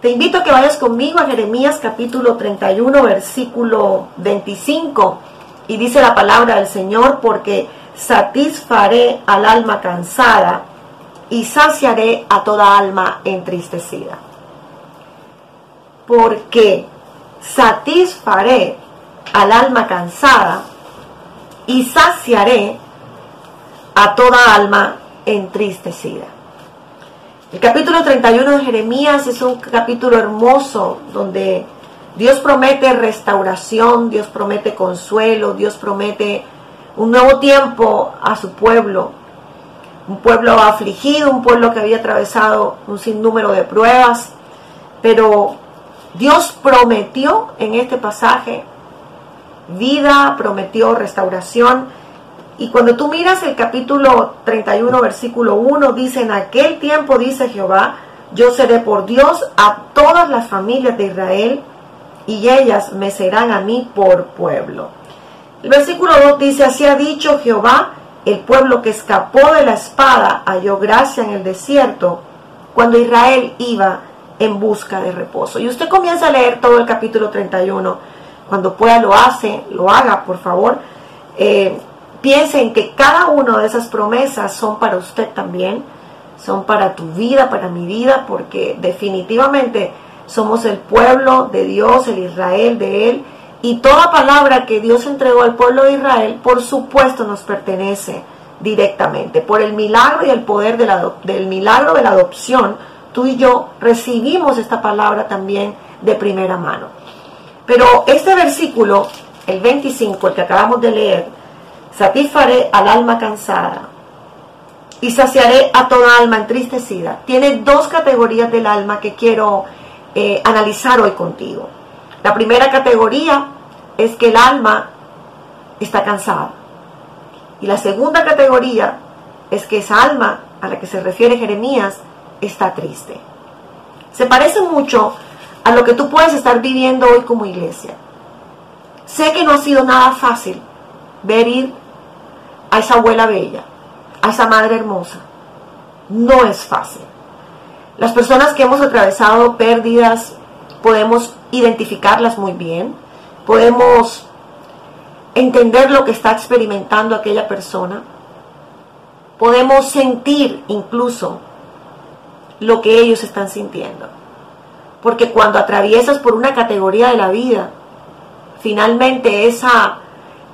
Te invito a que vayas conmigo a Jeremías capítulo 31, versículo 25. Y dice la palabra del Señor, porque satisfaré al alma cansada y saciaré a toda alma entristecida. Porque satisfaré al alma cansada y saciaré a toda alma entristecida. El capítulo 31 de Jeremías es un capítulo hermoso donde Dios promete restauración, Dios promete consuelo, Dios promete un nuevo tiempo a su pueblo. Un pueblo afligido, un pueblo que había atravesado un sinnúmero de pruebas, pero Dios prometió en este pasaje vida, prometió restauración y cuando tú miras el capítulo 31, versículo 1, dice, en aquel tiempo, dice Jehová, yo seré por Dios a todas las familias de Israel y ellas me serán a mí por pueblo. El versículo 2 dice, así ha dicho Jehová, el pueblo que escapó de la espada halló gracia en el desierto cuando Israel iba en busca de reposo. Y usted comienza a leer todo el capítulo 31. Cuando pueda lo hace, lo haga, por favor. Eh, piensen que cada una de esas promesas son para usted también, son para tu vida, para mi vida, porque definitivamente somos el pueblo de Dios, el Israel de Él, y toda palabra que Dios entregó al pueblo de Israel, por supuesto, nos pertenece directamente. Por el milagro y el poder del milagro de la adopción, tú y yo recibimos esta palabra también de primera mano. Pero este versículo, el 25, el que acabamos de leer, satisfaré al alma cansada y saciaré a toda alma entristecida. Tiene dos categorías del alma que quiero eh, analizar hoy contigo. La primera categoría es que el alma está cansada. Y la segunda categoría es que esa alma a la que se refiere Jeremías está triste. Se parece mucho a lo que tú puedes estar viviendo hoy como iglesia. Sé que no ha sido nada fácil ver ir a esa abuela bella, a esa madre hermosa. No es fácil. Las personas que hemos atravesado pérdidas podemos identificarlas muy bien, podemos entender lo que está experimentando aquella persona, podemos sentir incluso lo que ellos están sintiendo. Porque cuando atraviesas por una categoría de la vida, finalmente esa,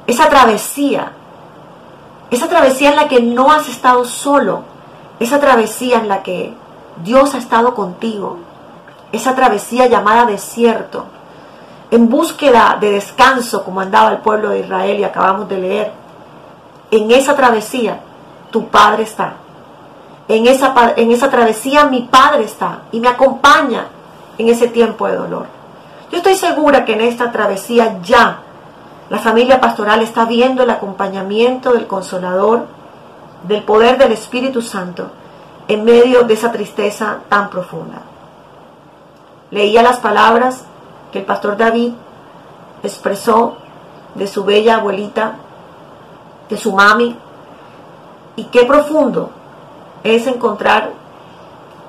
esa travesía esa travesía en la que no has estado solo. Esa travesía en la que Dios ha estado contigo. Esa travesía llamada desierto. En búsqueda de descanso como andaba el pueblo de Israel y acabamos de leer. En esa travesía tu Padre está. En esa, en esa travesía mi Padre está y me acompaña en ese tiempo de dolor. Yo estoy segura que en esta travesía ya la familia pastoral está viendo el acompañamiento del consolador, del poder del Espíritu Santo en medio de esa tristeza tan profunda. Leía las palabras que el pastor David expresó de su bella abuelita, de su mami, y qué profundo es encontrar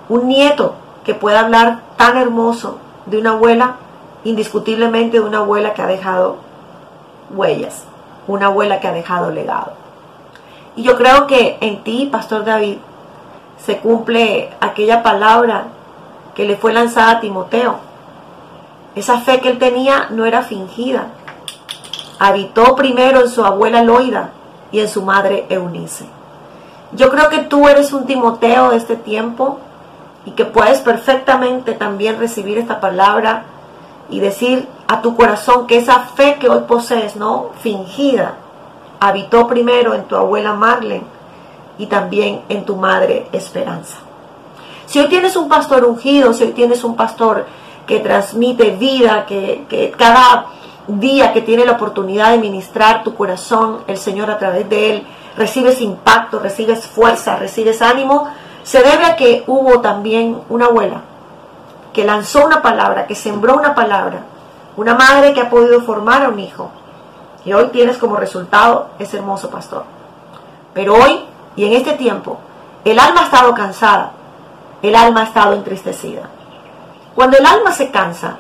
un nieto que pueda hablar tan hermoso de una abuela, indiscutiblemente de una abuela que ha dejado huellas, una abuela que ha dejado legado. Y yo creo que en ti, Pastor David, se cumple aquella palabra que le fue lanzada a Timoteo. Esa fe que él tenía no era fingida. Habitó primero en su abuela Loida y en su madre Eunice. Yo creo que tú eres un Timoteo de este tiempo y que puedes perfectamente también recibir esta palabra y decir a tu corazón que esa fe que hoy posees, no fingida, habitó primero en tu abuela Marlene y también en tu madre Esperanza. Si hoy tienes un pastor ungido, si hoy tienes un pastor que transmite vida, que, que cada día que tiene la oportunidad de ministrar tu corazón, el Señor a través de él, recibes impacto, recibes fuerza, recibes ánimo, se debe a que hubo también una abuela que lanzó una palabra, que sembró una palabra, una madre que ha podido formar a un hijo. Y hoy tienes como resultado ese hermoso pastor. Pero hoy y en este tiempo, el alma ha estado cansada, el alma ha estado entristecida. Cuando el alma se cansa,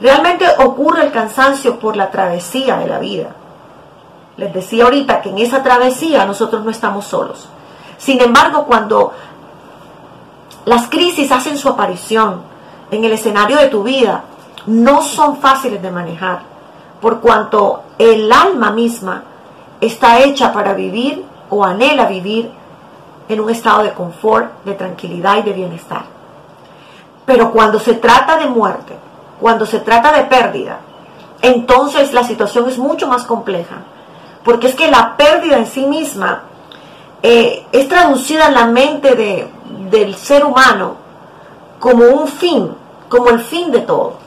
realmente ocurre el cansancio por la travesía de la vida. Les decía ahorita que en esa travesía nosotros no estamos solos. Sin embargo, cuando las crisis hacen su aparición en el escenario de tu vida, no son fáciles de manejar, por cuanto el alma misma está hecha para vivir o anhela vivir en un estado de confort, de tranquilidad y de bienestar. Pero cuando se trata de muerte, cuando se trata de pérdida, entonces la situación es mucho más compleja, porque es que la pérdida en sí misma eh, es traducida en la mente de, del ser humano como un fin, como el fin de todo.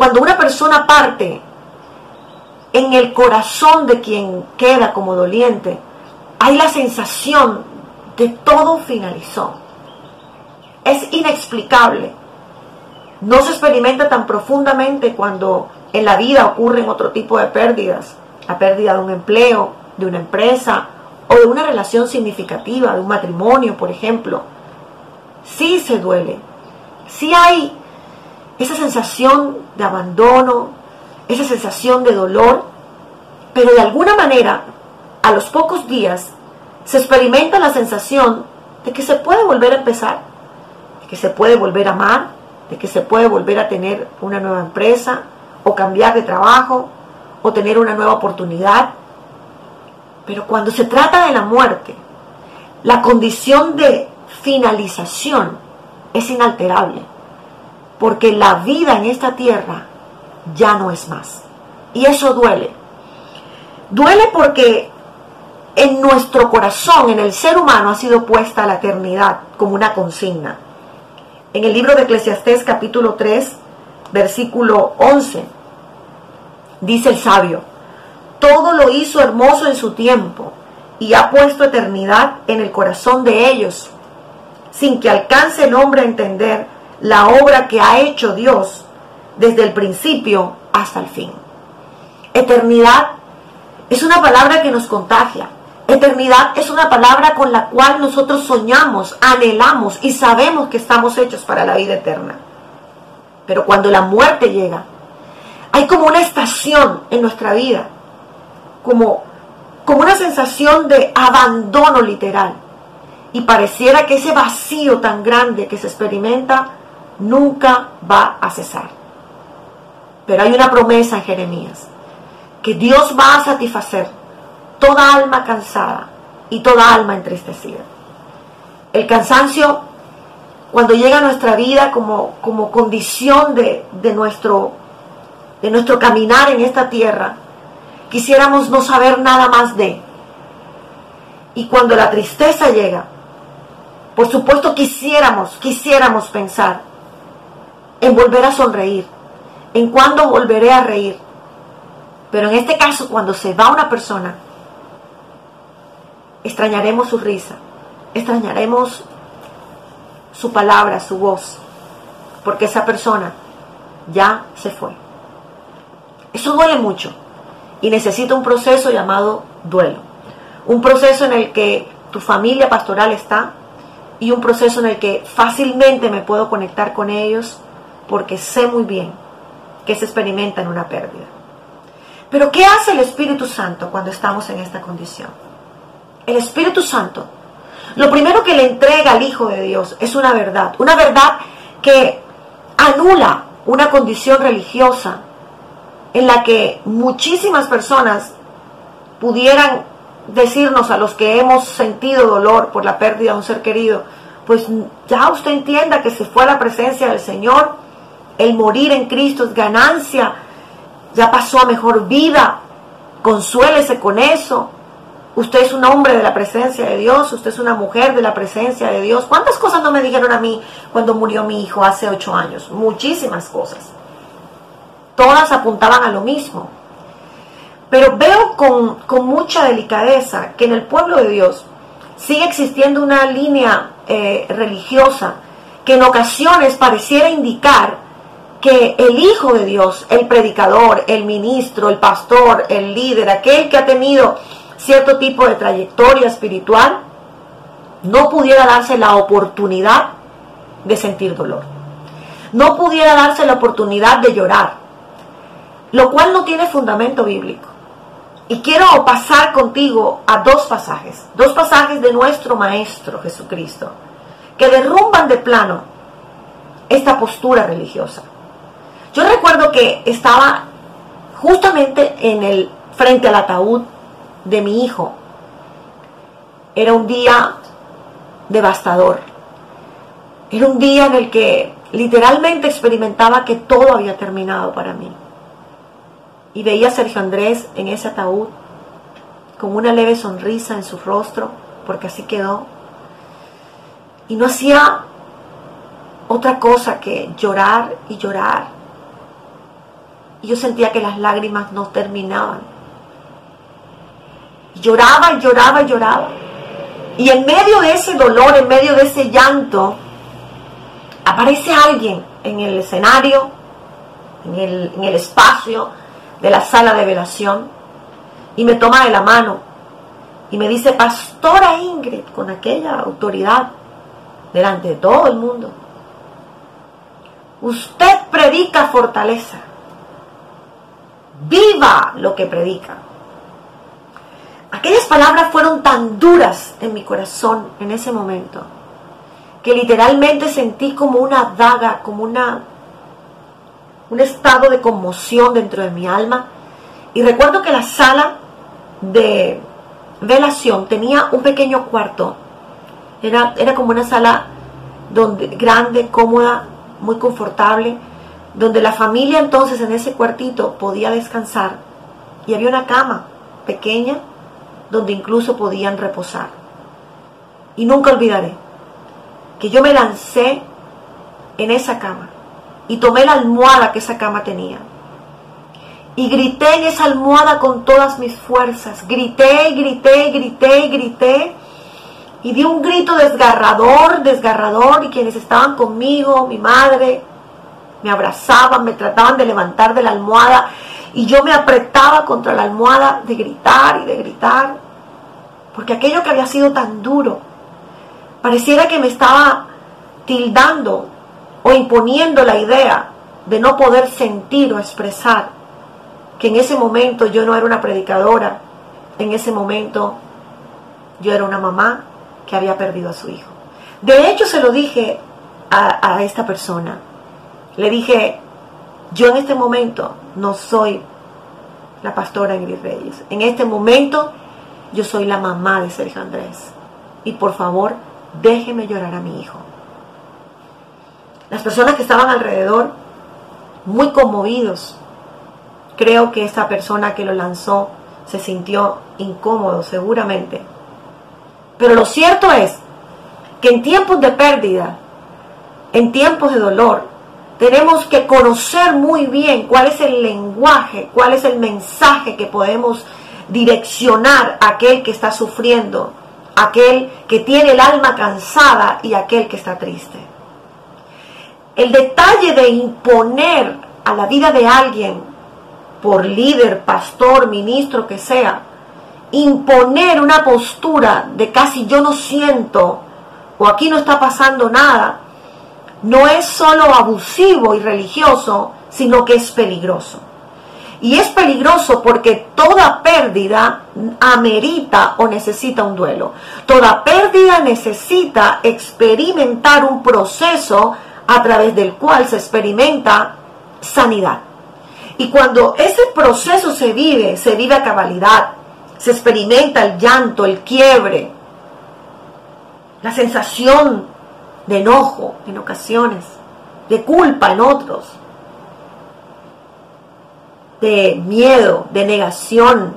Cuando una persona parte, en el corazón de quien queda como doliente, hay la sensación de todo finalizó. Es inexplicable. No se experimenta tan profundamente cuando en la vida ocurren otro tipo de pérdidas. La pérdida de un empleo, de una empresa o de una relación significativa, de un matrimonio, por ejemplo. Sí se duele. Sí hay esa sensación de abandono, esa sensación de dolor, pero de alguna manera, a los pocos días, se experimenta la sensación de que se puede volver a empezar, de que se puede volver a amar, de que se puede volver a tener una nueva empresa, o cambiar de trabajo, o tener una nueva oportunidad. Pero cuando se trata de la muerte, la condición de finalización es inalterable porque la vida en esta tierra ya no es más. Y eso duele. Duele porque en nuestro corazón, en el ser humano, ha sido puesta la eternidad como una consigna. En el libro de Eclesiastés capítulo 3, versículo 11, dice el sabio, todo lo hizo hermoso en su tiempo y ha puesto eternidad en el corazón de ellos, sin que alcance el hombre a entender la obra que ha hecho Dios desde el principio hasta el fin. Eternidad es una palabra que nos contagia. Eternidad es una palabra con la cual nosotros soñamos, anhelamos y sabemos que estamos hechos para la vida eterna. Pero cuando la muerte llega, hay como una estación en nuestra vida, como, como una sensación de abandono literal. Y pareciera que ese vacío tan grande que se experimenta nunca va a cesar. Pero hay una promesa en Jeremías, que Dios va a satisfacer toda alma cansada y toda alma entristecida. El cansancio, cuando llega a nuestra vida como, como condición de, de, nuestro, de nuestro caminar en esta tierra, quisiéramos no saber nada más de. Y cuando la tristeza llega, por supuesto quisiéramos, quisiéramos pensar en volver a sonreír, en cuándo volveré a reír. Pero en este caso, cuando se va una persona, extrañaremos su risa, extrañaremos su palabra, su voz, porque esa persona ya se fue. Eso duele mucho y necesita un proceso llamado duelo. Un proceso en el que tu familia pastoral está y un proceso en el que fácilmente me puedo conectar con ellos porque sé muy bien que se experimenta en una pérdida. Pero ¿qué hace el Espíritu Santo cuando estamos en esta condición? El Espíritu Santo, lo primero que le entrega al Hijo de Dios es una verdad, una verdad que anula una condición religiosa en la que muchísimas personas pudieran decirnos a los que hemos sentido dolor por la pérdida de un ser querido, pues ya usted entienda que se fue a la presencia del Señor el morir en Cristo es ganancia, ya pasó a mejor vida, consuélese con eso. Usted es un hombre de la presencia de Dios, usted es una mujer de la presencia de Dios. ¿Cuántas cosas no me dijeron a mí cuando murió mi hijo hace ocho años? Muchísimas cosas. Todas apuntaban a lo mismo. Pero veo con, mucha delicadeza que en el pueblo de Dios sigue existiendo una línea eh, religiosa que en ocasiones pareciera indicar que el Hijo de Dios, el predicador, el ministro, el pastor, el líder, aquel que ha tenido cierto tipo de trayectoria espiritual, no pudiera darse la oportunidad de sentir dolor. no pudiera darse la oportunidad de llorar, lo cual no tiene fundamento bíblico. Y quiero pasar contigo a dos pasajes, dos pasajes de nuestro Maestro Jesucristo, que derrumban de plano esta postura religiosa. Yo recuerdo que estaba justamente en el frente al ataúd de mi hijo. Era un día devastador. Era un día en el que literalmente experimentaba que todo había terminado para mí. Y veía a Sergio Andrés en ese ataúd con una leve sonrisa en su rostro, porque así quedó. Y no hacía otra cosa que llorar y llorar. Y yo sentía que las lágrimas no terminaban. Lloraba lloraba y lloraba. Y en medio de ese dolor, en medio de ese llanto, aparece alguien en el escenario, en el, en el espacio de la sala de velación, y me toma de la mano y me dice, Pastora Ingrid, con aquella autoridad delante de todo el mundo, usted predica fortaleza, viva lo que predica. Aquellas palabras fueron tan duras en mi corazón en ese momento que literalmente sentí como una daga, como una un estado de conmoción dentro de mi alma. Y recuerdo que la sala de velación tenía un pequeño cuarto. Era, era como una sala donde, grande, cómoda, muy confortable, donde la familia entonces en ese cuartito podía descansar. Y había una cama pequeña donde incluso podían reposar. Y nunca olvidaré que yo me lancé en esa cama y tomé la almohada que esa cama tenía. Y grité en esa almohada con todas mis fuerzas. Grité, grité, grité, grité. Y di un grito desgarrador, desgarrador. Y quienes estaban conmigo, mi madre, me abrazaban, me trataban de levantar de la almohada. Y yo me apretaba contra la almohada de gritar y de gritar. Porque aquello que había sido tan duro, pareciera que me estaba tildando o imponiendo la idea de no poder sentir o expresar que en ese momento yo no era una predicadora, en ese momento yo era una mamá que había perdido a su hijo. De hecho se lo dije a, a esta persona, le dije, yo en este momento no soy la pastora Ingrid Reyes, en este momento yo soy la mamá de Sergio Andrés y por favor déjeme llorar a mi hijo. Las personas que estaban alrededor, muy conmovidos, creo que esa persona que lo lanzó se sintió incómodo seguramente. Pero lo cierto es que en tiempos de pérdida, en tiempos de dolor, tenemos que conocer muy bien cuál es el lenguaje, cuál es el mensaje que podemos direccionar a aquel que está sufriendo, aquel que tiene el alma cansada y aquel que está triste. El detalle de imponer a la vida de alguien, por líder, pastor, ministro que sea, imponer una postura de casi yo no siento o aquí no está pasando nada, no es solo abusivo y religioso, sino que es peligroso. Y es peligroso porque toda pérdida amerita o necesita un duelo. Toda pérdida necesita experimentar un proceso a través del cual se experimenta sanidad. Y cuando ese proceso se vive, se vive a cabalidad, se experimenta el llanto, el quiebre, la sensación de enojo en ocasiones, de culpa en otros, de miedo, de negación,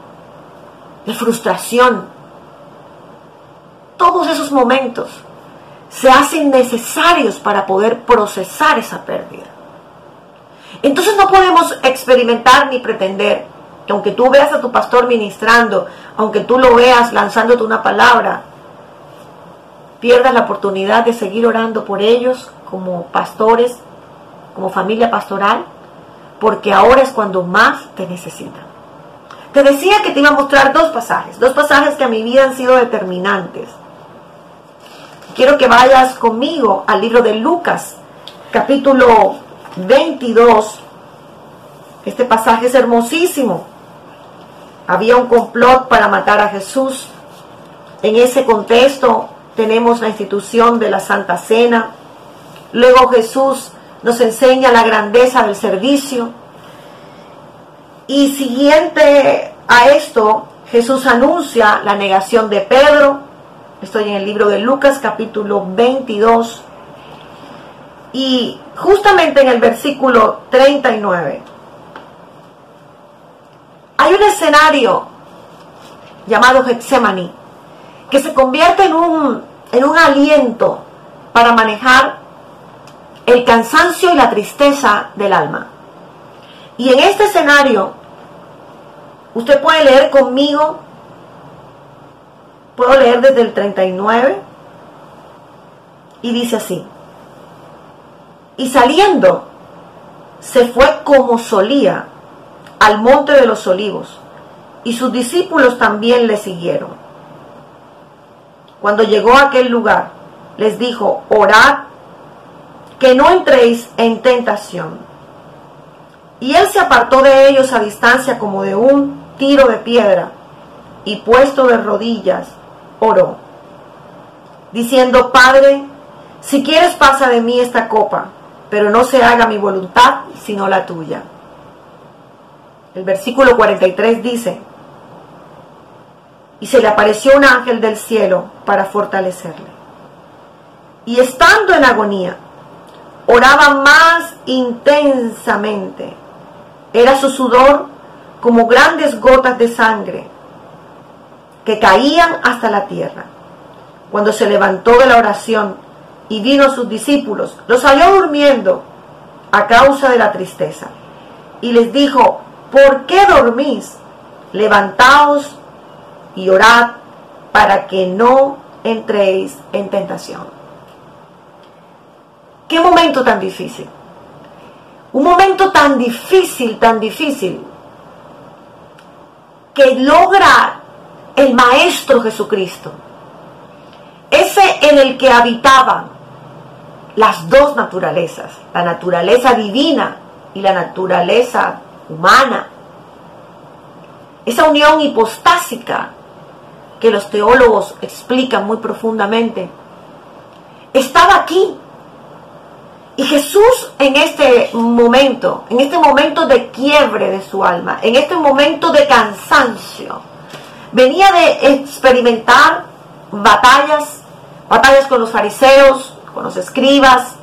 de frustración. Todos esos momentos se hacen necesarios para poder procesar esa pérdida. Entonces no podemos experimentar ni pretender que aunque tú veas a tu pastor ministrando, aunque tú lo veas lanzándote una palabra, pierdas la oportunidad de seguir orando por ellos como pastores, como familia pastoral, porque ahora es cuando más te necesitan. Te decía que te iba a mostrar dos pasajes, dos pasajes que a mi vida han sido determinantes. Quiero que vayas conmigo al libro de Lucas, capítulo 22, este pasaje es hermosísimo. Había un complot para matar a Jesús. En ese contexto tenemos la institución de la Santa Cena. Luego Jesús nos enseña la grandeza del servicio. Y siguiente a esto, Jesús anuncia la negación de Pedro. Estoy en el libro de Lucas capítulo 22. Y justamente en el versículo 39 hay un escenario llamado Getsemaní que se convierte en un, en un aliento para manejar el cansancio y la tristeza del alma. Y en este escenario, usted puede leer conmigo, puedo leer desde el 39, y dice así, y saliendo, se fue como solía al monte de los olivos, y sus discípulos también le siguieron. Cuando llegó a aquel lugar, les dijo, orad que no entréis en tentación. Y él se apartó de ellos a distancia como de un tiro de piedra, y puesto de rodillas, oró, diciendo, Padre, si quieres pasa de mí esta copa, pero no se haga mi voluntad, sino la tuya. El versículo 43 dice, y se le apareció un ángel del cielo para fortalecerle. Y estando en agonía, oraba más intensamente. Era su sudor como grandes gotas de sangre que caían hasta la tierra. Cuando se levantó de la oración, y vino a sus discípulos, los halló durmiendo a causa de la tristeza. Y les dijo, ¿por qué dormís? Levantaos y orad para que no entréis en tentación. Qué momento tan difícil. Un momento tan difícil, tan difícil, que logra el Maestro Jesucristo. Ese en el que habitaban las dos naturalezas, la naturaleza divina y la naturaleza humana. Esa unión hipostásica que los teólogos explican muy profundamente, estaba aquí. Y Jesús en este momento, en este momento de quiebre de su alma, en este momento de cansancio, venía de experimentar batallas, batallas con los fariseos, con los escribas,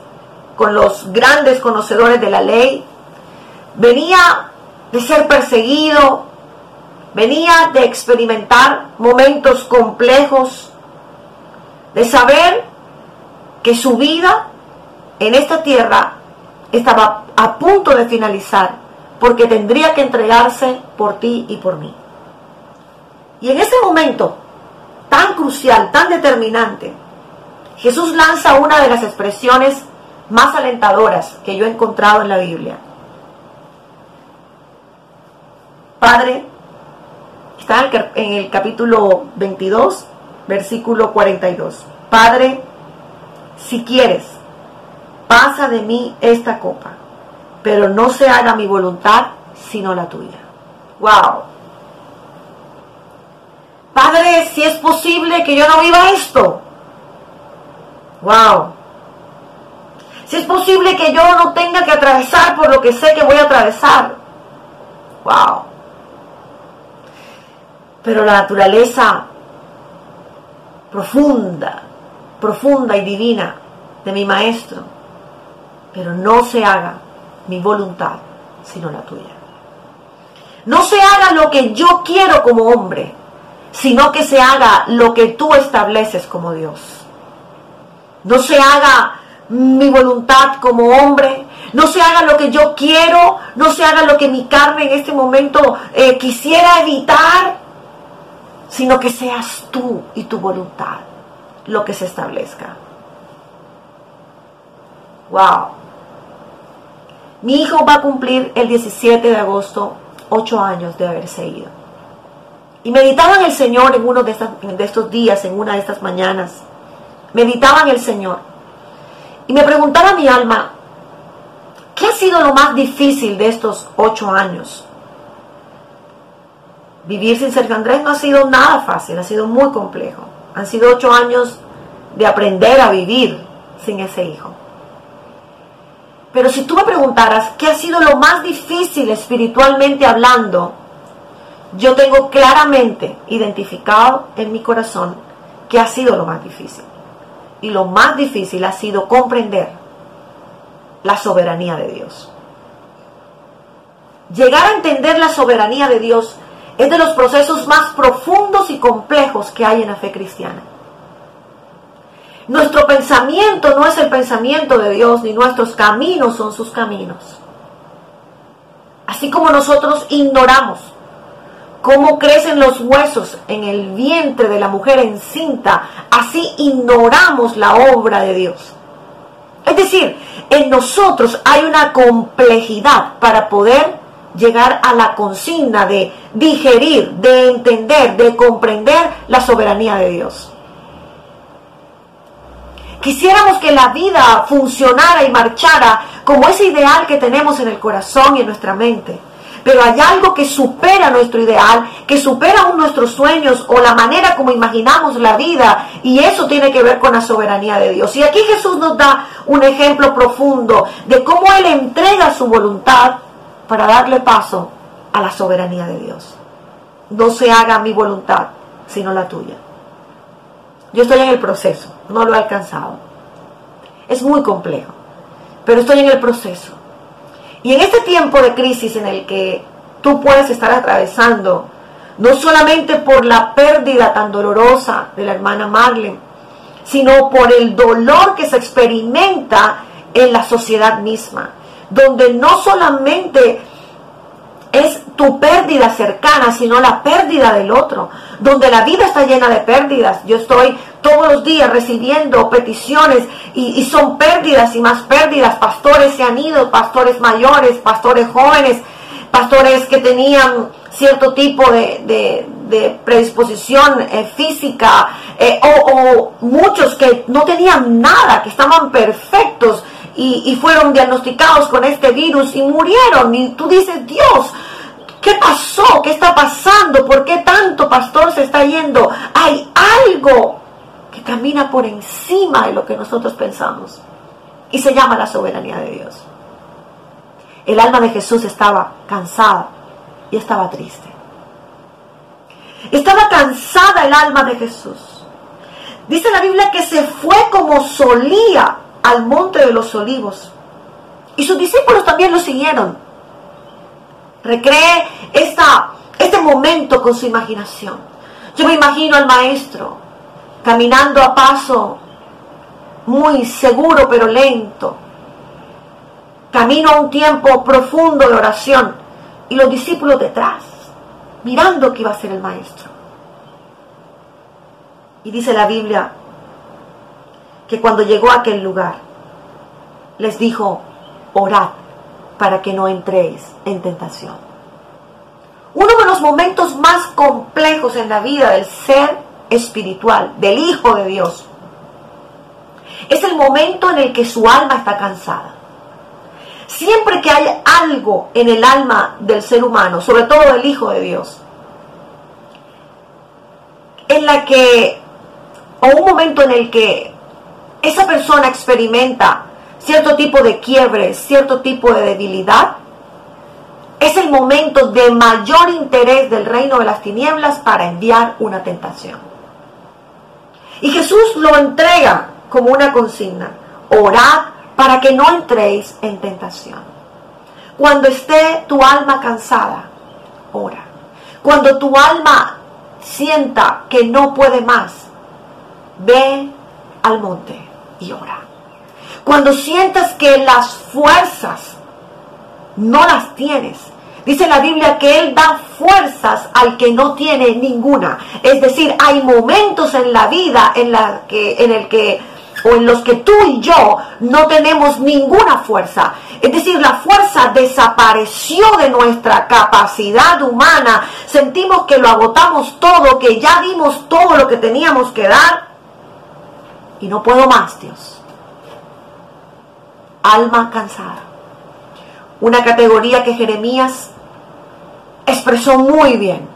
con los grandes conocedores de la ley. Venía de ser perseguido, venía de experimentar momentos complejos, de saber que su vida en esta tierra estaba a punto de finalizar, porque tendría que entregarse por ti y por mí. Y en ese momento tan crucial, tan determinante, Jesús lanza una de las expresiones más alentadoras que yo he encontrado en la Biblia. Padre, está en el capítulo 22, versículo 42. Padre, si quieres, pasa de mí esta copa, pero no se haga mi voluntad, sino la tuya. ¡Wow! Padre, si es posible que yo no viva esto, Wow. Si es posible que yo no tenga que atravesar por lo que sé que voy a atravesar. Wow. Pero la naturaleza profunda, profunda y divina de mi maestro, pero no se haga mi voluntad, sino la tuya. No se haga lo que yo quiero como hombre, sino que se haga lo que tú estableces como Dios. No se haga mi voluntad como hombre, no se haga lo que yo quiero, no se haga lo que mi carne en este momento eh, quisiera evitar, sino que seas tú y tu voluntad lo que se establezca. Wow. Mi hijo va a cumplir el 17 de agosto ocho años de haberse ido. Y meditaba en el Señor en uno de, de estos días, en una de estas mañanas meditaba en el Señor y me preguntaba mi alma, ¿qué ha sido lo más difícil de estos ocho años? Vivir sin Sergio Andrés no ha sido nada fácil, ha sido muy complejo. Han sido ocho años de aprender a vivir sin ese hijo. Pero si tú me preguntaras qué ha sido lo más difícil espiritualmente hablando, yo tengo claramente identificado en mi corazón que ha sido lo más difícil. Y lo más difícil ha sido comprender la soberanía de Dios. Llegar a entender la soberanía de Dios es de los procesos más profundos y complejos que hay en la fe cristiana. Nuestro pensamiento no es el pensamiento de Dios, ni nuestros caminos son sus caminos. Así como nosotros ignoramos cómo crecen los huesos en el vientre de la mujer encinta, así ignoramos la obra de Dios. Es decir, en nosotros hay una complejidad para poder llegar a la consigna de digerir, de entender, de comprender la soberanía de Dios. Quisiéramos que la vida funcionara y marchara como ese ideal que tenemos en el corazón y en nuestra mente. Pero hay algo que supera nuestro ideal, que supera aún nuestros sueños o la manera como imaginamos la vida. Y eso tiene que ver con la soberanía de Dios. Y aquí Jesús nos da un ejemplo profundo de cómo Él entrega su voluntad para darle paso a la soberanía de Dios. No se haga mi voluntad, sino la tuya. Yo estoy en el proceso, no lo he alcanzado. Es muy complejo, pero estoy en el proceso. Y en este tiempo de crisis en el que tú puedes estar atravesando, no solamente por la pérdida tan dolorosa de la hermana Marlene, sino por el dolor que se experimenta en la sociedad misma, donde no solamente es tu pérdida cercana, sino la pérdida del otro, donde la vida está llena de pérdidas. Yo estoy todos los días recibiendo peticiones y, son pérdidas y más pérdidas. Pastores se han ido, pastores mayores, pastores jóvenes, pastores que tenían cierto tipo de, predisposición eh, física eh, o, muchos que no tenían nada, que estaban perfectos y, fueron diagnosticados con este virus y murieron. Y tú dices, Dios, ¿qué pasó? ¿Qué está pasando? ¿Por qué tanto pastor se está yendo? Hay algo que camina por encima de lo que nosotros pensamos. Y se llama la soberanía de Dios. El alma de Jesús estaba cansada y estaba triste. Estaba cansada el alma de Jesús. Dice la Biblia que se fue como solía al monte de los olivos. Y sus discípulos también lo siguieron. Recree esta, este momento con su imaginación. Yo me imagino al maestro caminando a paso muy seguro pero lento. Camino a un tiempo profundo de oración y los discípulos detrás, mirando que iba a ser el maestro. Y dice la Biblia que cuando llegó a aquel lugar, les dijo, orad para que no entréis en tentación. Uno de los momentos más complejos en la vida del ser espiritual, del Hijo de Dios, es el momento en el que su alma está cansada. Siempre que hay algo en el alma del ser humano, sobre todo del Hijo de Dios, en la que, o un momento en el que esa persona experimenta cierto tipo de quiebre, cierto tipo de debilidad, es el momento de mayor interés del reino de las tinieblas para enviar una tentación. Y Jesús lo entrega como una consigna. Orad para que no entréis en tentación. Cuando esté tu alma cansada, ora. Cuando tu alma sienta que no puede más, ve al monte y ora. Cuando sientas que las fuerzas no las tienes, dice la Biblia que Él da fuerzas al que no tiene ninguna. Es decir, hay momentos en la vida en, la que, en el que o en los que tú y yo no tenemos ninguna fuerza. Es decir, la fuerza desapareció de nuestra capacidad humana. Sentimos que lo agotamos todo, que ya dimos todo lo que teníamos que dar. Y no puedo más, Dios alma cansada. una categoría que Jeremías expresó muy bien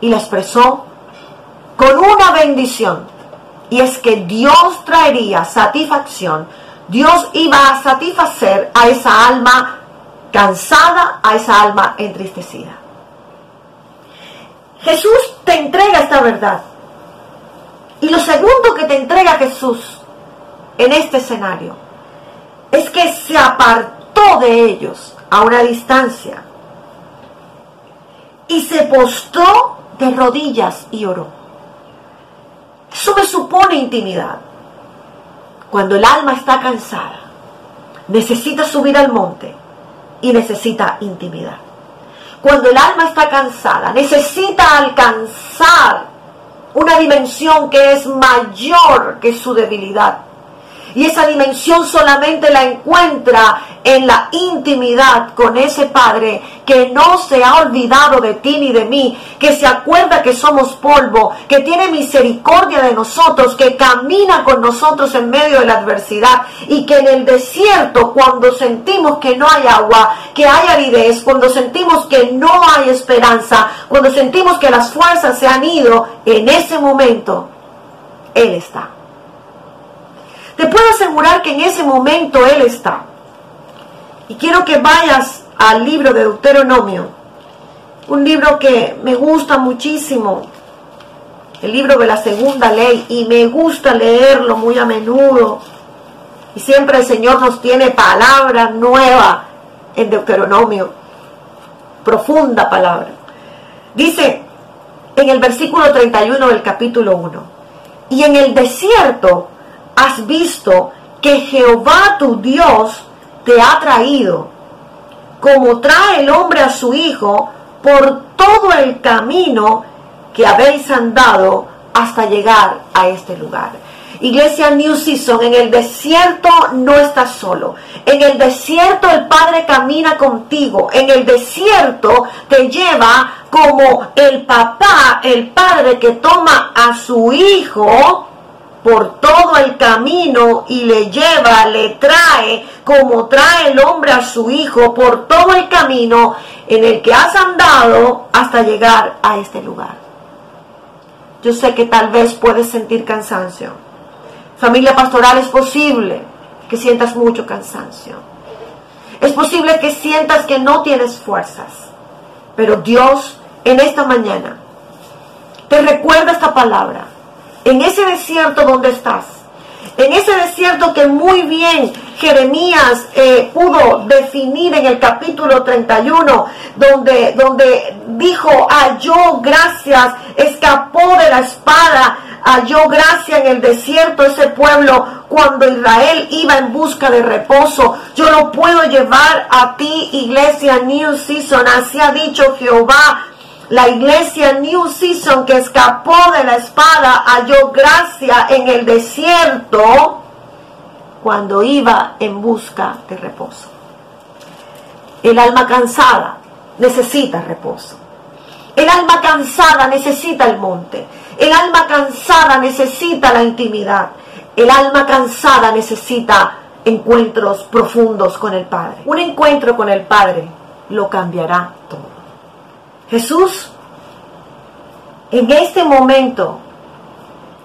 y la expresó con una bendición y es que Dios traería satisfacción, Dios iba a satisfacer a esa alma cansada, a esa alma entristecida. Jesús te entrega esta verdad. Y lo segundo que te entrega Jesús en este escenario es que se apartó de ellos a una distancia y se postró de rodillas y oró. Eso me supone intimidad. Cuando el alma está cansada, necesita subir al monte y necesita intimidad. Cuando el alma está cansada, necesita alcanzar una dimensión que es mayor que su debilidad y esa dimensión solamente la encuentra en la intimidad con ese Padre que no se ha olvidado de ti ni de mí, que se acuerda que somos polvo, que tiene misericordia de nosotros, que camina con nosotros en medio de la adversidad y que en el desierto cuando sentimos que no hay agua, que hay aridez, cuando sentimos que no hay esperanza, cuando sentimos que las fuerzas se han ido, en ese momento Él está. Te puedo asegurar que en ese momento Él está. Y quiero que vayas al libro de Deuteronomio, un libro que me gusta muchísimo, el libro de la segunda ley, y me gusta leerlo muy a menudo. Y siempre el Señor nos tiene palabra nueva en Deuteronomio, profunda palabra. Dice en el versículo 31 del capítulo 1, y en el desierto has visto que Jehová tu Dios te ha traído, como trae el hombre a su hijo, por todo el camino que habéis andado hasta llegar a este lugar. Iglesia New Season, en el desierto no estás solo. En el desierto el Padre camina contigo. En el desierto te lleva como el papá, el Padre que toma a su hijo por todo el camino y le lleva, le trae, como trae el hombre a su hijo, por todo el camino en el que has andado hasta llegar a este lugar. Yo sé que tal vez puedes sentir cansancio. Familia pastoral es posible que sientas mucho cansancio. Es posible que sientas que no tienes fuerzas. Pero Dios en esta mañana te recuerda esta palabra en ese desierto donde estás, en ese desierto que muy bien Jeremías eh, pudo definir en el capítulo 31, donde, donde dijo, halló gracias, escapó de la espada, halló gracia en el desierto ese pueblo cuando Israel iba en busca de reposo. Yo lo puedo llevar a ti, iglesia New Season, así ha dicho Jehová la iglesia New Season que escapó de la espada halló gracia en el desierto cuando iba en busca de reposo. El alma cansada necesita reposo. El alma cansada necesita el monte. El alma cansada necesita la intimidad. El alma cansada necesita encuentros profundos con el Padre. Un encuentro con el Padre lo cambiará todo. Jesús, en este momento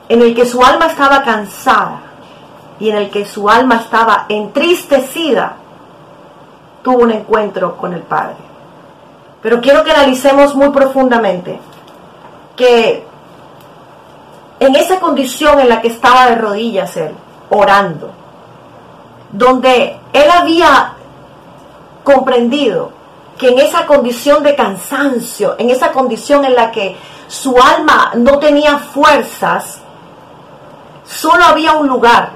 en el que su alma estaba cansada y en el que su alma estaba entristecida, tuvo un encuentro con el Padre. Pero quiero que analicemos muy profundamente que en esa condición en la que estaba de rodillas él, orando, donde él había comprendido que en esa condición de cansancio, en esa condición en la que su alma no tenía fuerzas, solo había un lugar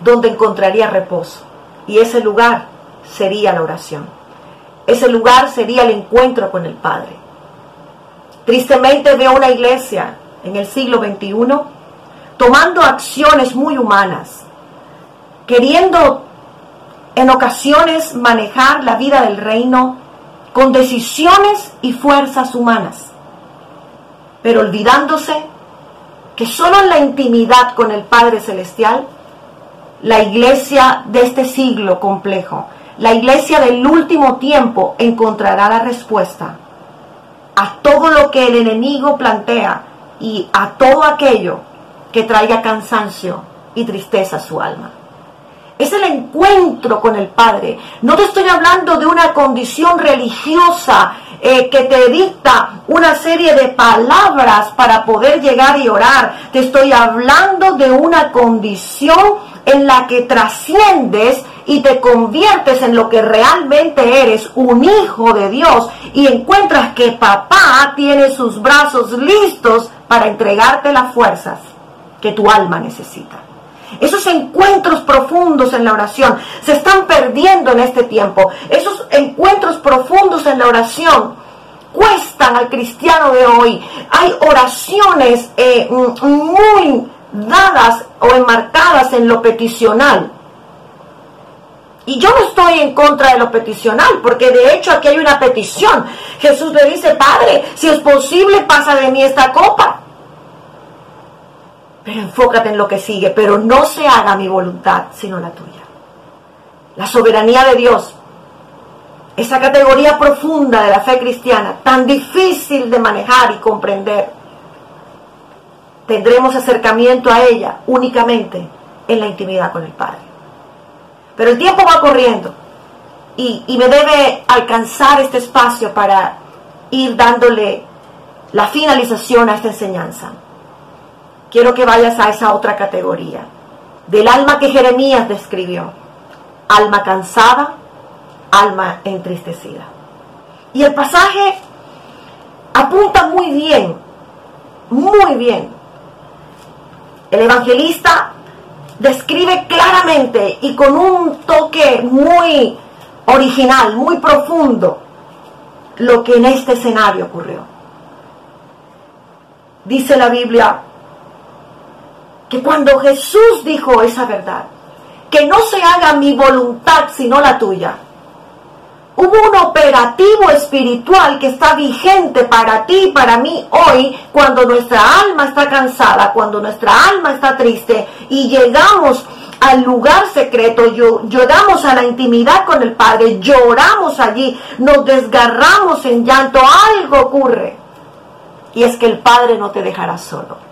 donde encontraría reposo. Y ese lugar sería la oración. Ese lugar sería el encuentro con el Padre. Tristemente veo una iglesia en el siglo XXI tomando acciones muy humanas, queriendo en ocasiones manejar la vida del reino con decisiones y fuerzas humanas, pero olvidándose que solo en la intimidad con el Padre Celestial, la iglesia de este siglo complejo, la iglesia del último tiempo encontrará la respuesta a todo lo que el enemigo plantea y a todo aquello que traiga cansancio y tristeza a su alma. Es el encuentro con el Padre. No te estoy hablando de una condición religiosa eh, que te dicta una serie de palabras para poder llegar y orar. Te estoy hablando de una condición en la que trasciendes y te conviertes en lo que realmente eres, un hijo de Dios, y encuentras que papá tiene sus brazos listos para entregarte las fuerzas que tu alma necesita. Esos encuentros profundos en la oración se están perdiendo en este tiempo. Esos encuentros profundos en la oración cuestan al cristiano de hoy. Hay oraciones eh, muy dadas o enmarcadas en lo peticional. Y yo no estoy en contra de lo peticional, porque de hecho aquí hay una petición. Jesús le dice, Padre, si es posible, pasa de mí esta copa. Pero enfócate en lo que sigue, pero no se haga mi voluntad, sino la tuya. La soberanía de Dios, esa categoría profunda de la fe cristiana, tan difícil de manejar y comprender, tendremos acercamiento a ella únicamente en la intimidad con el Padre. Pero el tiempo va corriendo y, y, me debe alcanzar este espacio para ir dándole la finalización a esta enseñanza quiero que vayas a esa otra categoría, del alma que Jeremías describió, alma cansada, alma entristecida. Y el pasaje apunta muy bien, muy bien. El evangelista describe claramente y con un toque muy original, muy profundo, lo que en este escenario ocurrió. Dice la Biblia, que cuando Jesús dijo esa verdad, que no se haga mi voluntad sino la tuya, hubo un operativo espiritual que está vigente para ti y para mí hoy cuando nuestra alma está cansada, cuando nuestra alma está triste y llegamos al lugar secreto, llegamos a la intimidad con el Padre, lloramos allí, nos desgarramos en llanto, algo ocurre. Y es que el Padre no te dejará solo.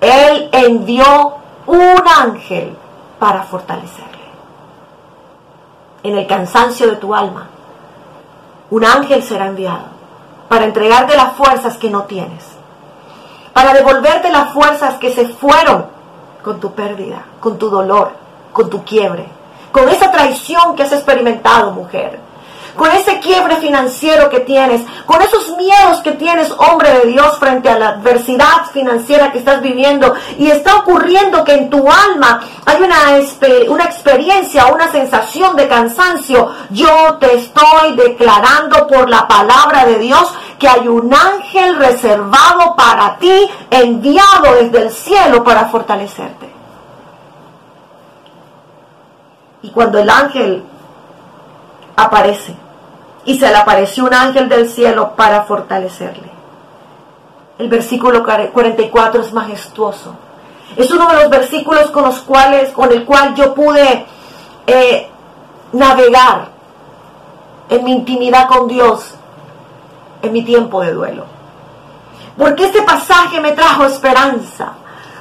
Él envió un ángel para fortalecerle. En el cansancio de tu alma, un ángel será enviado para entregarte las fuerzas que no tienes, para devolverte las fuerzas que se fueron con tu pérdida, con tu dolor, con tu quiebre, con esa traición que has experimentado, mujer, con ese quiebre financiero que tienes, con esos miedos que tienes, hombre de Dios, frente a la adversidad financiera que estás viviendo y está ocurriendo que en tu alma hay una, una experiencia, una sensación de cansancio, yo te estoy declarando por la palabra de Dios que hay un ángel reservado para ti, enviado desde el cielo para fortalecerte. Y cuando el ángel aparece, y se le apareció un ángel del cielo para fortalecerle. El versículo 44 es majestuoso. Es uno de los versículos con los cuales, con el cual yo pude eh, navegar en mi intimidad con Dios en mi tiempo de duelo. Porque este pasaje me trajo esperanza.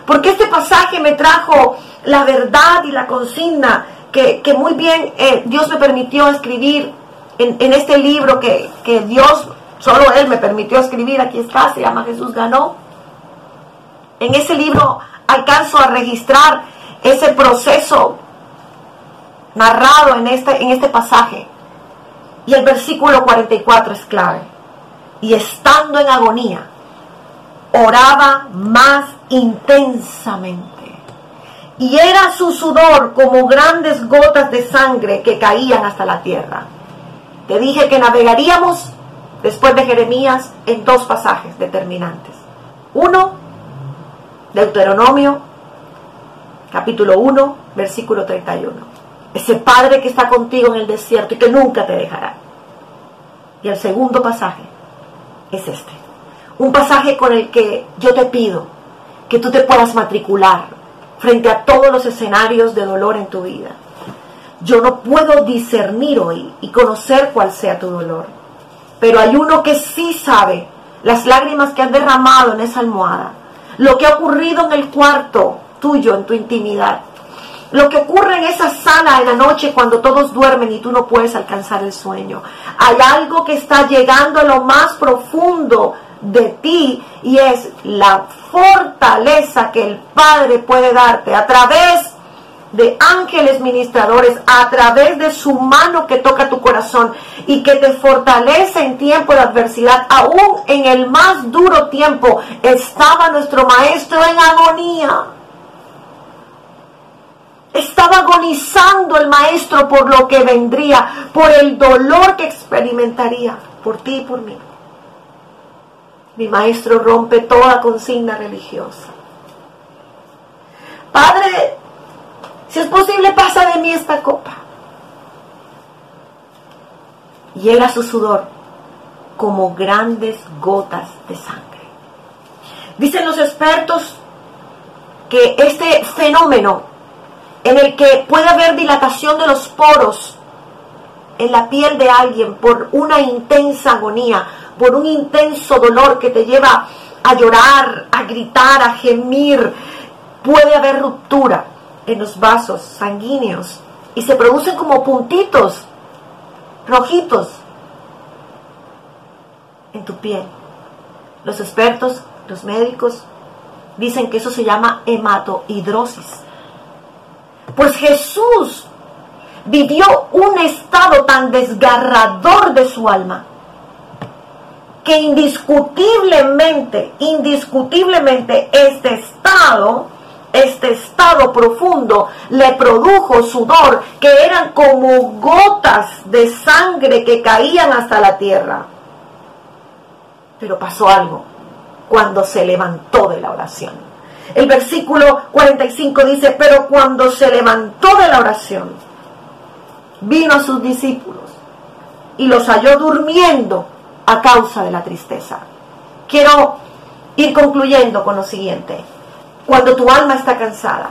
Porque este pasaje me trajo la verdad y la consigna que, muy bien eh, Dios me permitió escribir en, este libro que, que Dios, solo Él me permitió escribir, aquí está, se llama Jesús ganó. En ese libro alcanzo a registrar ese proceso narrado en este, en este pasaje. Y el versículo 44 es clave. Y estando en agonía, oraba más intensamente. Y era su sudor como grandes gotas de sangre que caían hasta la tierra. Te dije que navegaríamos después de Jeremías en dos pasajes determinantes. Uno, Deuteronomio, capítulo 1, versículo 31. Ese Padre que está contigo en el desierto y que nunca te dejará. Y el segundo pasaje es este. Un pasaje con el que yo te pido que tú te puedas matricular frente a todos los escenarios de dolor en tu vida yo no puedo discernir hoy y conocer cuál sea tu dolor. Pero hay uno que sí sabe las lágrimas que has derramado en esa almohada, lo que ha ocurrido en el cuarto tuyo, en tu intimidad, lo que ocurre en esa sala en la noche cuando todos duermen y tú no puedes alcanzar el sueño. Hay algo que está llegando a lo más profundo de ti y es la fortaleza que el Padre puede darte a través de ángeles ministradores a través de su mano que toca tu corazón y que te fortalece en tiempo de adversidad. Aún en el más duro tiempo estaba nuestro maestro en agonía. Estaba agonizando el maestro por lo que vendría, por el dolor que experimentaría, por ti y por mí. Mi maestro rompe toda consigna religiosa. Padre, si es posible, pasa de mí esta copa. Y era su sudor como grandes gotas de sangre. Dicen los expertos que este fenómeno en el que puede haber dilatación de los poros en la piel de alguien por una intensa agonía, por un intenso dolor que te lleva a llorar, a gritar, a gemir, puede haber ruptura en los vasos sanguíneos y se producen como puntitos rojitos en tu piel. Los expertos, los médicos, dicen que eso se llama hematohidrosis. Pues Jesús vivió un estado tan desgarrador de su alma que indiscutiblemente, indiscutiblemente este estado este estado profundo le produjo sudor que eran como gotas de sangre que caían hasta la tierra. Pero pasó algo cuando se levantó de la oración. El versículo 45 dice, pero cuando se levantó de la oración, vino a sus discípulos y los halló durmiendo a causa de la tristeza. Quiero ir concluyendo con lo siguiente cuando tu alma está cansada,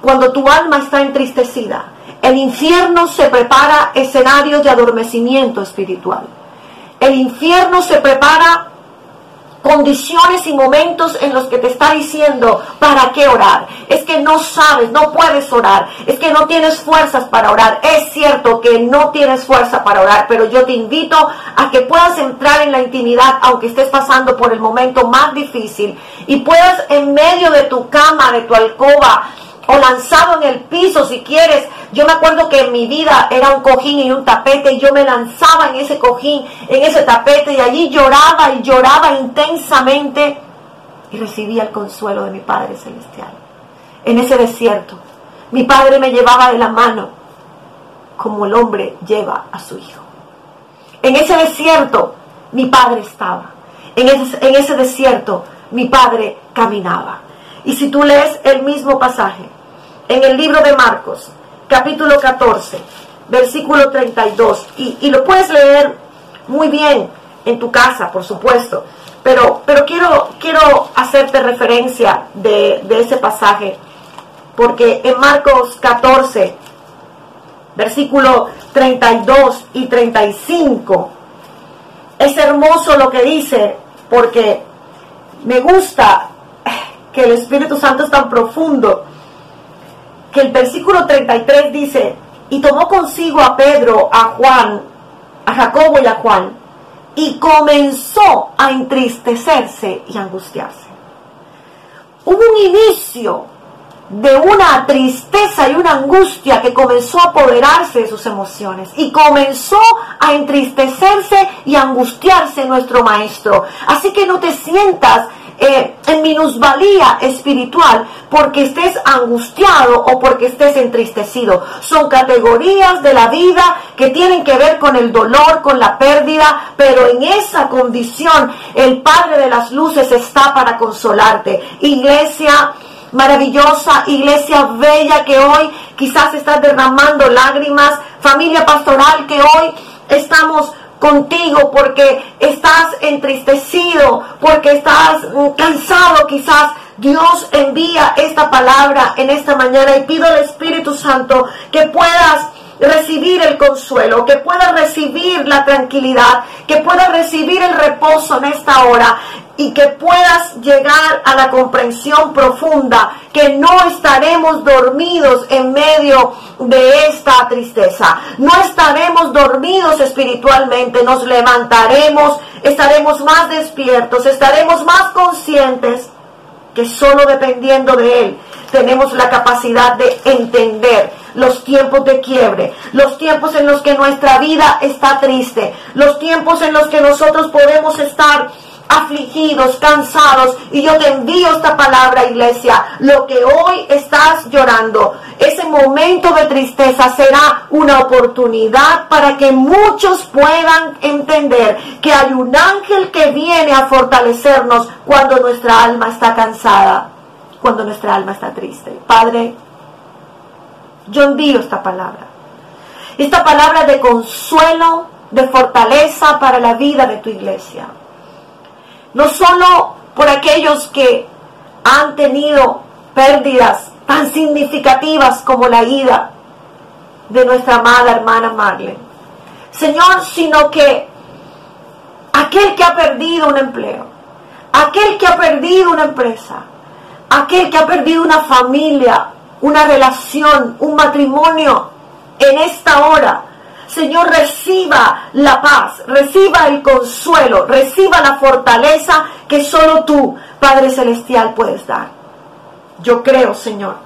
cuando tu alma está entristecida. El infierno se prepara escenarios de adormecimiento espiritual. El infierno se prepara condiciones y momentos en los que te está diciendo para qué orar. Es que no sabes, no puedes orar. Es que no tienes fuerzas para orar. Es cierto que no tienes fuerza para orar, pero yo te invito a que puedas entrar en la intimidad aunque estés pasando por el momento más difícil y puedas en medio de tu cama, de tu alcoba, o lanzado en el piso si quieres. Yo me acuerdo que en mi vida era un cojín y un tapete y yo me lanzaba en ese cojín, en ese tapete y allí lloraba y lloraba intensamente y recibía el consuelo de mi Padre Celestial. En ese desierto, mi Padre me llevaba de la mano como el hombre lleva a su hijo. En ese desierto, mi Padre estaba. En ese, en ese desierto, mi Padre caminaba. Y si tú lees el mismo pasaje, en el libro de Marcos, capítulo 14, versículo 32. Y, y lo puedes leer muy bien en tu casa, por supuesto. Pero, pero quiero, quiero hacerte referencia de, de ese pasaje. Porque en Marcos 14, versículo 32 y 35, es hermoso lo que dice, porque me gusta que el Espíritu Santo es tan profundo que el versículo 33 dice, y tomó consigo a Pedro, a Juan, a Jacobo y a Juan, y comenzó a entristecerse y angustiarse. Hubo un inicio de una tristeza y una angustia que comenzó a apoderarse de sus emociones y comenzó a entristecerse y angustiarse nuestro maestro. Así que no te sientas eh, en minusvalía espiritual porque estés angustiado o porque estés entristecido. Son categorías de la vida que tienen que ver con el dolor, con la pérdida, pero en esa condición el Padre de las Luces está para consolarte. Iglesia maravillosa, iglesia bella que hoy quizás estás derramando lágrimas, familia pastoral que hoy estamos contigo porque estás entristecido, porque estás mm, cansado quizás. Dios envía esta palabra en esta mañana y pido al Espíritu Santo que puedas recibir el consuelo, que pueda recibir la tranquilidad, que pueda recibir el reposo en esta hora y que puedas llegar a la comprensión profunda que no estaremos dormidos en medio de esta tristeza. No estaremos dormidos espiritualmente, nos levantaremos, estaremos más despiertos, estaremos más conscientes que solo dependiendo de Él tenemos la capacidad de entender los tiempos de quiebre, los tiempos en los que nuestra vida está triste, los tiempos en los que nosotros podemos estar afligidos, cansados, y yo te envío esta palabra, iglesia, lo que hoy estás llorando, ese momento de tristeza será una oportunidad para que muchos puedan entender que hay un ángel que viene a fortalecernos cuando nuestra alma está cansada, cuando nuestra alma está triste. Padre, yo envío esta palabra, esta palabra de consuelo, de fortaleza para la vida de tu iglesia no solo por aquellos que han tenido pérdidas tan significativas como la ida de nuestra amada hermana Marlene, Señor, sino que aquel que ha perdido un empleo, aquel que ha perdido una empresa, aquel que ha perdido una familia, una relación, un matrimonio, en esta hora Señor, reciba la paz, reciba el consuelo, reciba la fortaleza que solo tú, Padre Celestial, puedes dar. Yo creo, Señor,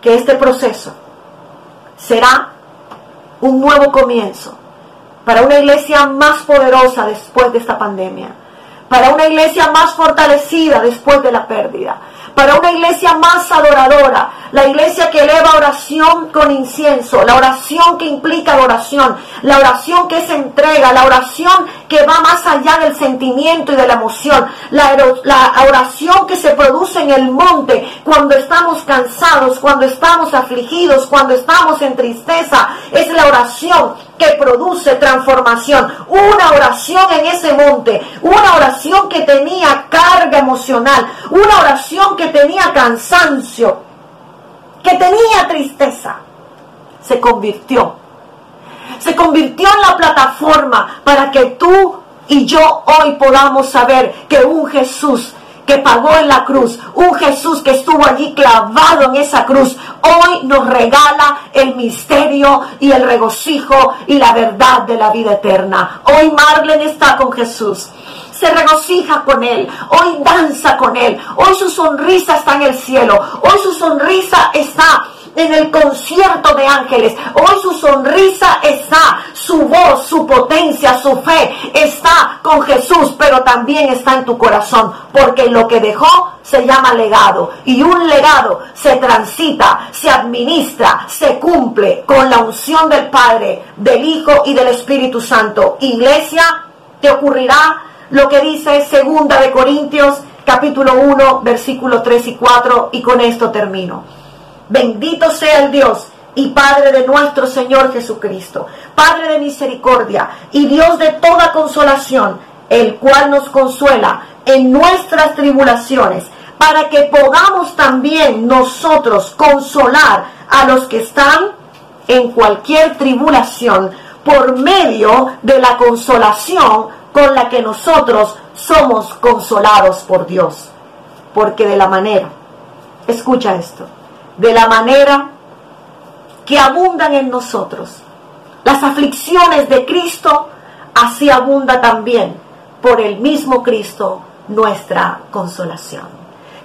que este proceso será un nuevo comienzo para una iglesia más poderosa después de esta pandemia, para una iglesia más fortalecida después de la pérdida, para una iglesia más adoradora, la iglesia que eleva oración con incienso, la oración que implica adoración, la oración que es entrega, la oración que va más allá del sentimiento y de la emoción, la oración que se produce en el monte cuando estamos cansados, cuando estamos afligidos, cuando estamos en tristeza, es la oración que produce transformación. Una oración en ese monte, una oración que tenía carga emocional, una oración que tenía cansancio, que tenía tristeza, se convirtió. Se convirtió en la plataforma para que tú y yo hoy podamos saber que un Jesús que pagó en la cruz, un Jesús que estuvo allí clavado en esa cruz, hoy nos regala el misterio y el regocijo y la verdad de la vida eterna. Hoy Marlene está con Jesús se regocija con Él, hoy danza con Él, hoy su sonrisa está en el cielo, hoy su sonrisa está en el concierto de ángeles. Hoy su sonrisa está, su voz, su potencia, su fe está con Jesús, pero también está en tu corazón, porque lo que dejó se llama legado y un legado se transita, se administra, se cumple con la unción del Padre, del Hijo y del Espíritu Santo. Iglesia, te ocurrirá lo que dice segunda de Corintios capítulo 1 versículo 3 y 4 y con esto termino. Bendito sea el Dios y Padre de nuestro Señor Jesucristo, Padre de misericordia y Dios de toda consolación, el cual nos consuela en nuestras tribulaciones, para que podamos también nosotros consolar a los que están en cualquier tribulación por medio de la consolación con la que nosotros somos consolados por Dios. Porque de la manera, escucha esto, de la manera que abundan en nosotros las aflicciones de Cristo, así abunda también por el mismo Cristo nuestra consolación.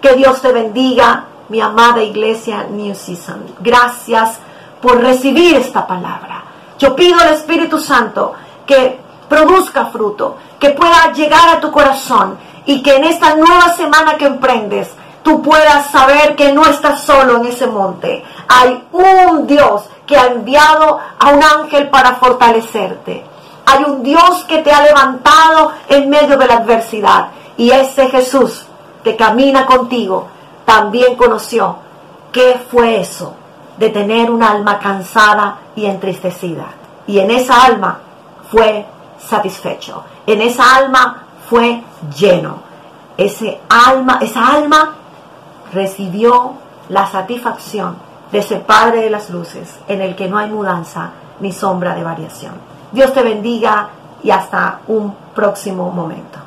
Que Dios te bendiga, mi amada iglesia New Season. Gracias por recibir esta palabra. Yo pido al Espíritu Santo que produzca fruto, que pueda llegar a tu corazón y que en esta nueva semana que emprendes tú puedas saber que no estás solo en ese monte. Hay un Dios que ha enviado a un ángel para fortalecerte. Hay un Dios que te ha levantado en medio de la adversidad. Y ese Jesús que camina contigo también conoció qué fue eso de tener un alma cansada y entristecida. Y en esa alma fue satisfecho. En esa alma fue lleno. Ese alma, esa alma recibió la satisfacción de ese Padre de las Luces en el que no hay mudanza ni sombra de variación. Dios te bendiga y hasta un próximo momento.